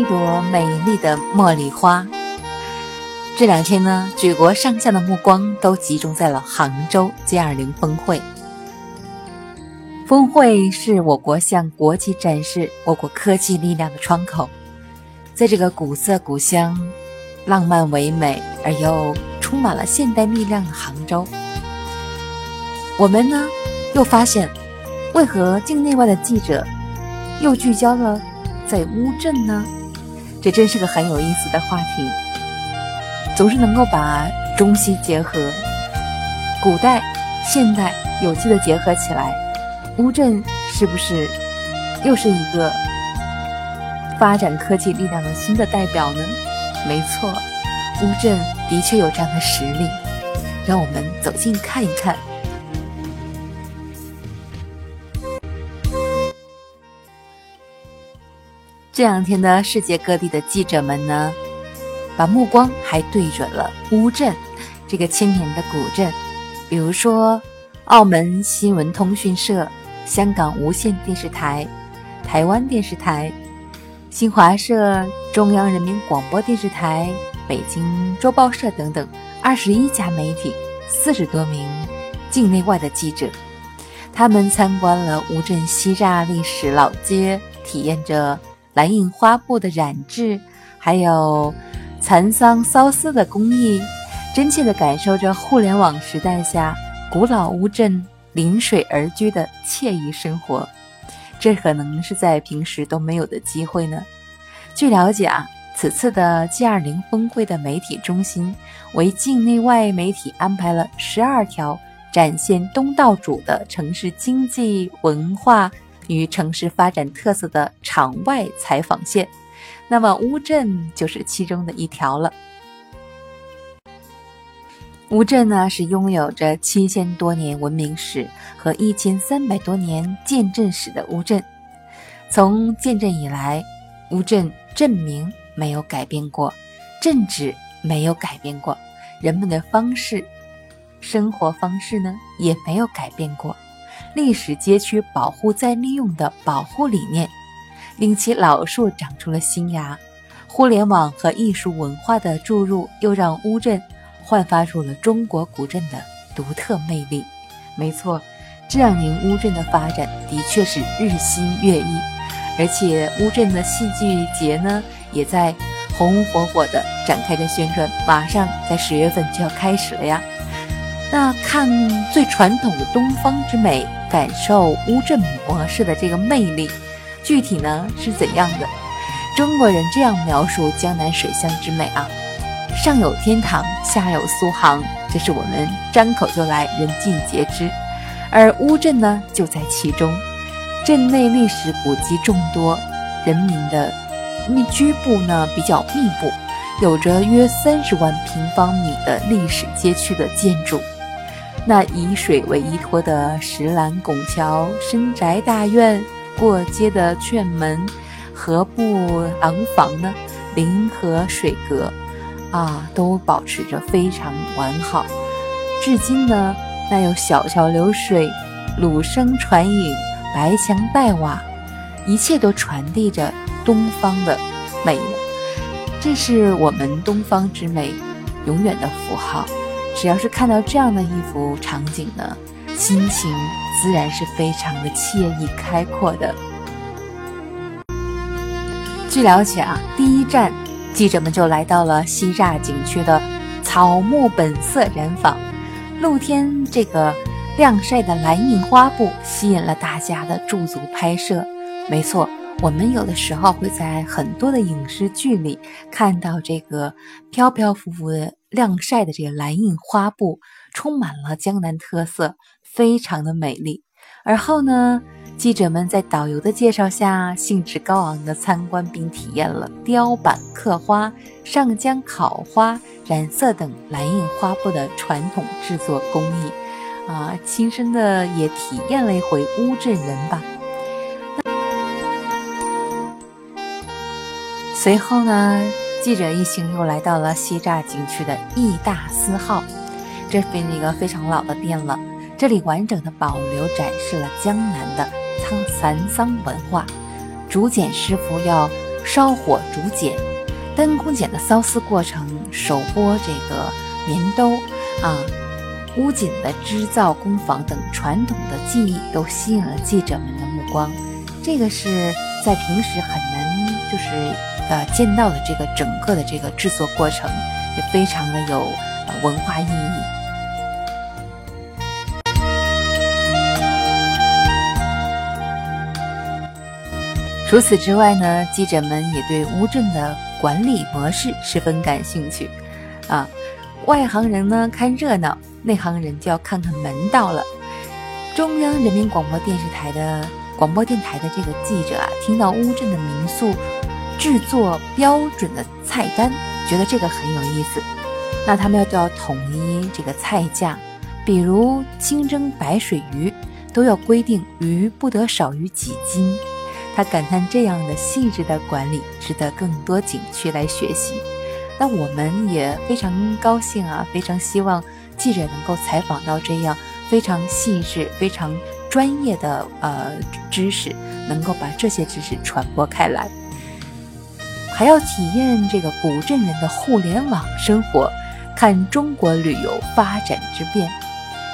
一朵美丽的茉莉花。这两天呢，举国上下的目光都集中在了杭州 G20 峰会。峰会是我国向国际展示我国科技力量的窗口。在这个古色古香、浪漫唯美而又充满了现代力量的杭州，我们呢又发现，为何境内外的记者又聚焦了在乌镇呢？这真是个很有意思的话题。总是能够把中西结合，古代、现代有机的结合起来，乌镇是不是又是一个发展科技力量的新的代表呢？没错，乌镇的确有这样的实力，让我们走近看一看。这两天呢，世界各地的记者们呢。把目光还对准了乌镇这个千年的古镇，比如说澳门新闻通讯社、香港无线电视台、台湾电视台、新华社、中央人民广播电视台、北京周报社等等二十一家媒体、四十多名境内外的记者，他们参观了乌镇西栅历史老街，体验着蓝印花布的染制，还有。蚕桑缫丝的工艺，真切地感受着互联网时代下古老乌镇临水而居的惬意生活，这可能是在平时都没有的机会呢。据了解啊，此次的 G20 峰会的媒体中心为境内外媒体安排了十二条展现东道主的城市经济文化与城市发展特色的场外采访线。那么乌镇就是其中的一条了。乌镇呢是拥有着七千多年文明史和一千三百多年建镇史的乌镇。从建镇以来，乌镇镇名没有改变过，镇址没有改变过，人们的方式、生活方式呢也没有改变过。历史街区保护再利用的保护理念。令其老树长出了新芽，互联网和艺术文化的注入，又让乌镇焕发出了中国古镇的独特魅力。没错，这两年乌镇的发展的确是日新月异，而且乌镇的戏剧节呢，也在红红火火的展开着宣传，马上在十月份就要开始了呀。那看最传统的东方之美，感受乌镇模式的这个魅力。具体呢是怎样的？中国人这样描述江南水乡之美啊：上有天堂，下有苏杭，这是我们张口就来，人尽皆知。而乌镇呢就在其中，镇内历史古迹众多，人民的密居部呢比较密布，有着约三十万平方米的历史街区的建筑。那以水为依托的石栏拱桥、深宅大院。过街的券门、河埠廊坊呢，临河水阁，啊，都保持着非常完好。至今呢，那有小桥流水、芦笙传影、白墙黛瓦，一切都传递着东方的美。这是我们东方之美永远的符号。只要是看到这样的一幅场景呢，心情。自然是非常的惬意开阔的。据了解啊，第一站记者们就来到了西栅景区的草木本色染坊，露天这个晾晒的蓝印花布吸引了大家的驻足拍摄。没错，我们有的时候会在很多的影视剧里看到这个飘飘浮浮的晾晒的这个蓝印花布，充满了江南特色。非常的美丽。而后呢，记者们在导游的介绍下，兴致高昂地参观并体验了雕版刻花、上浆烤花、染色等蓝印花布的传统制作工艺，啊，亲身的也体验了一回乌镇人吧。随后呢，记者一行又来到了西栅景区的义大司号，这边一个非常老的店了。这里完整的保留展示了江南的沧蚕桑文化，竹简师傅要烧火竹简、单工简的缫丝过程、手剥这个棉兜啊、乌锦的织造工坊等传统的技艺，都吸引了记者们的目光。这个是在平时很难就是呃见到的这个整个的这个制作过程，也非常的有文化意义。除此之外呢，记者们也对乌镇的管理模式十分感兴趣。啊，外行人呢看热闹，内行人就要看看门道了。中央人民广播电视台的广播电台的这个记者啊，听到乌镇的民宿制作标准的菜单，觉得这个很有意思。那他们要就要统一这个菜价，比如清蒸白水鱼，都要规定鱼不得少于几斤。他感叹这样的细致的管理值得更多景区来学习。那我们也非常高兴啊，非常希望记者能够采访到这样非常细致、非常专业的呃知识，能够把这些知识传播开来。还要体验这个古镇人的互联网生活，看中国旅游发展之变。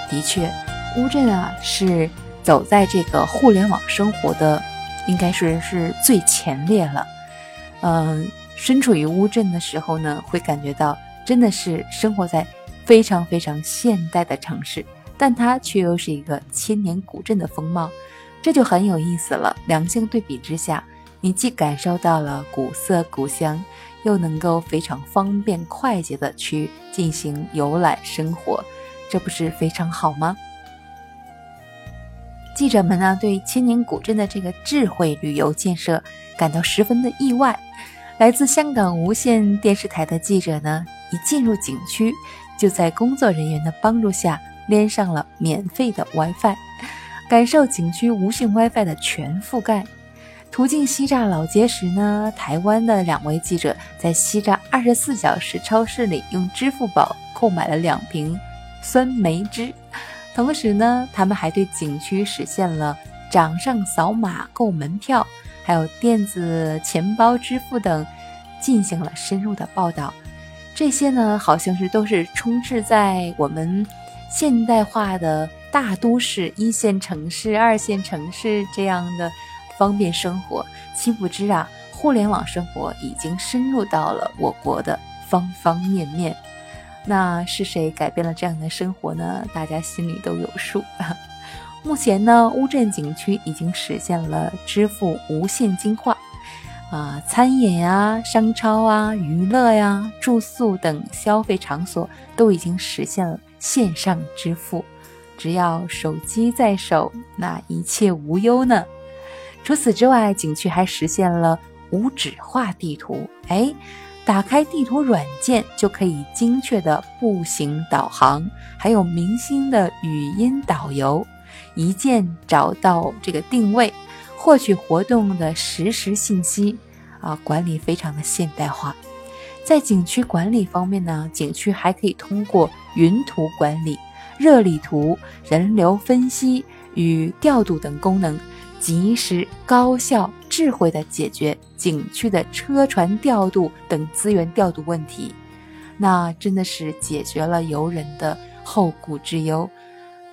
的确，乌镇啊是走在这个互联网生活的。应该说是最前列了，嗯，身处于乌镇的时候呢，会感觉到真的是生活在非常非常现代的城市，但它却又是一个千年古镇的风貌，这就很有意思了。两相对比之下，你既感受到了古色古香，又能够非常方便快捷的去进行游览生活，这不是非常好吗？记者们呢，对千年古镇的这个智慧旅游建设感到十分的意外。来自香港无线电视台的记者呢，一进入景区，就在工作人员的帮助下连上了免费的 WiFi，感受景区无线 WiFi 的全覆盖。途经西栅老街时呢，台湾的两位记者在西栅二十四小时超市里用支付宝购买了两瓶酸梅汁。同时呢，他们还对景区实现了掌上扫码购门票，还有电子钱包支付等，进行了深入的报道。这些呢，好像是都是充斥在我们现代化的大都市、一线城市、二线城市这样的方便生活。岂不知啊，互联网生活已经深入到了我国的方方面面。那是谁改变了这样的生活呢？大家心里都有数。目前呢，乌镇景区已经实现了支付无现金化，啊，餐饮啊、商超啊、娱乐呀、住宿等消费场所都已经实现了线上支付，只要手机在手，那一切无忧呢。除此之外，景区还实现了无纸化地图，哎。打开地图软件就可以精确的步行导航，还有明星的语音导游，一键找到这个定位，获取活动的实时信息，啊，管理非常的现代化。在景区管理方面呢，景区还可以通过云图管理、热力图、人流分析与调度等功能。及时、高效、智慧地解决景区的车船调度等资源调度问题，那真的是解决了游人的后顾之忧。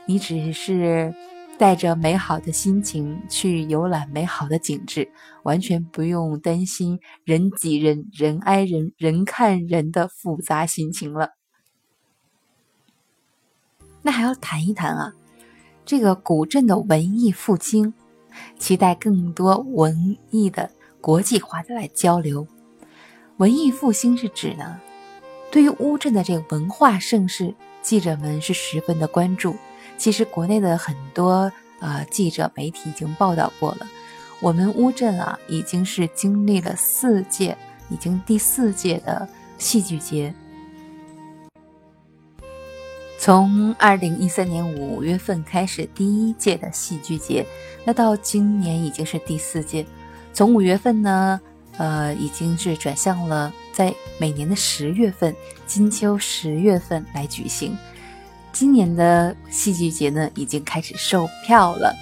你只是带着美好的心情去游览美好的景致，完全不用担心人挤人、人挨人、人看人的复杂心情了。那还要谈一谈啊，这个古镇的文艺复兴。期待更多文艺的国际化的来交流。文艺复兴是指呢，对于乌镇的这个文化盛世，记者们是十分的关注。其实国内的很多呃记者媒体已经报道过了，我们乌镇啊已经是经历了四届，已经第四届的戏剧节。从二零一三年五月份开始，第一届的戏剧节，那到今年已经是第四届。从五月份呢，呃，已经是转向了在每年的十月份，金秋十月份来举行。今年的戏剧节呢，已经开始售票了。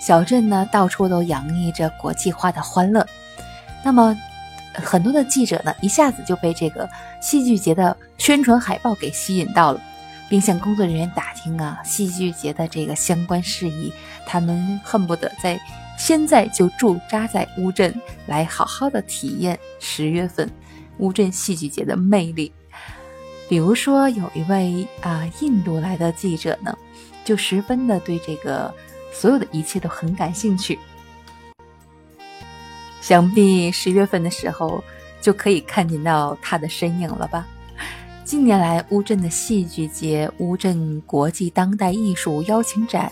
小镇呢，到处都洋溢着国际化的欢乐。那么，很多的记者呢，一下子就被这个戏剧节的宣传海报给吸引到了，并向工作人员打听啊戏剧节的这个相关事宜。他们恨不得在现在就驻扎在乌镇，来好好的体验十月份乌镇戏剧节的魅力。比如说，有一位啊印度来的记者呢，就十分的对这个所有的一切都很感兴趣。想必十月份的时候就可以看见到他的身影了吧？近年来，乌镇的戏剧节、乌镇国际当代艺术邀请展，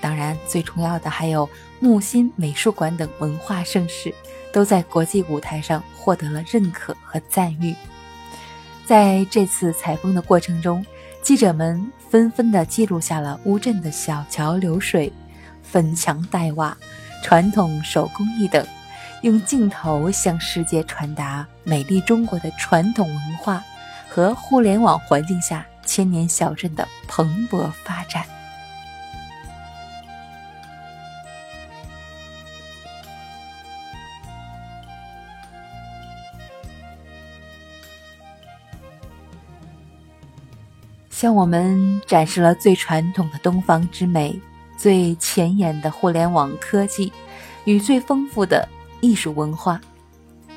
当然最重要的还有木心美术馆等文化盛事，都在国际舞台上获得了认可和赞誉。在这次采风的过程中，记者们纷纷地记录下了乌镇的小桥流水、粉墙黛瓦、传统手工艺等，用镜头向世界传达美丽中国的传统文化和互联网环境下千年小镇的蓬勃发展。向我们展示了最传统的东方之美、最前沿的互联网科技与最丰富的艺术文化。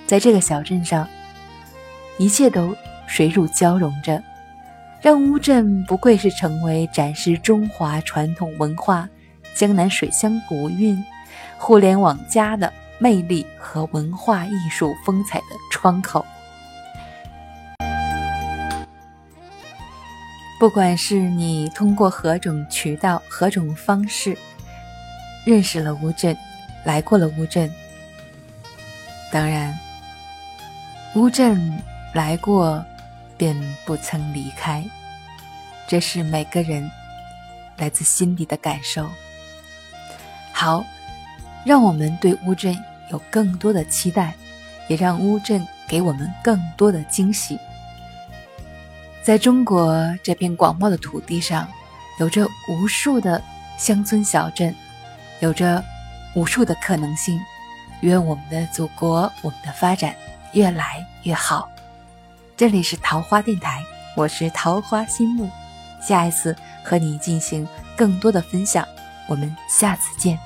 在这个小镇上，一切都水乳交融着，让乌镇不愧是成为展示中华传统文化、江南水乡古韵、互联网加的魅力和文化艺术风采的窗口。不管是你通过何种渠道、何种方式认识了乌镇，来过了乌镇，当然，乌镇来过便不曾离开，这是每个人来自心底的感受。好，让我们对乌镇有更多的期待，也让乌镇给我们更多的惊喜。在中国这片广袤的土地上，有着无数的乡村小镇，有着无数的可能性。愿我们的祖国，我们的发展越来越好。这里是桃花电台，我是桃花心木，下一次和你进行更多的分享，我们下次见。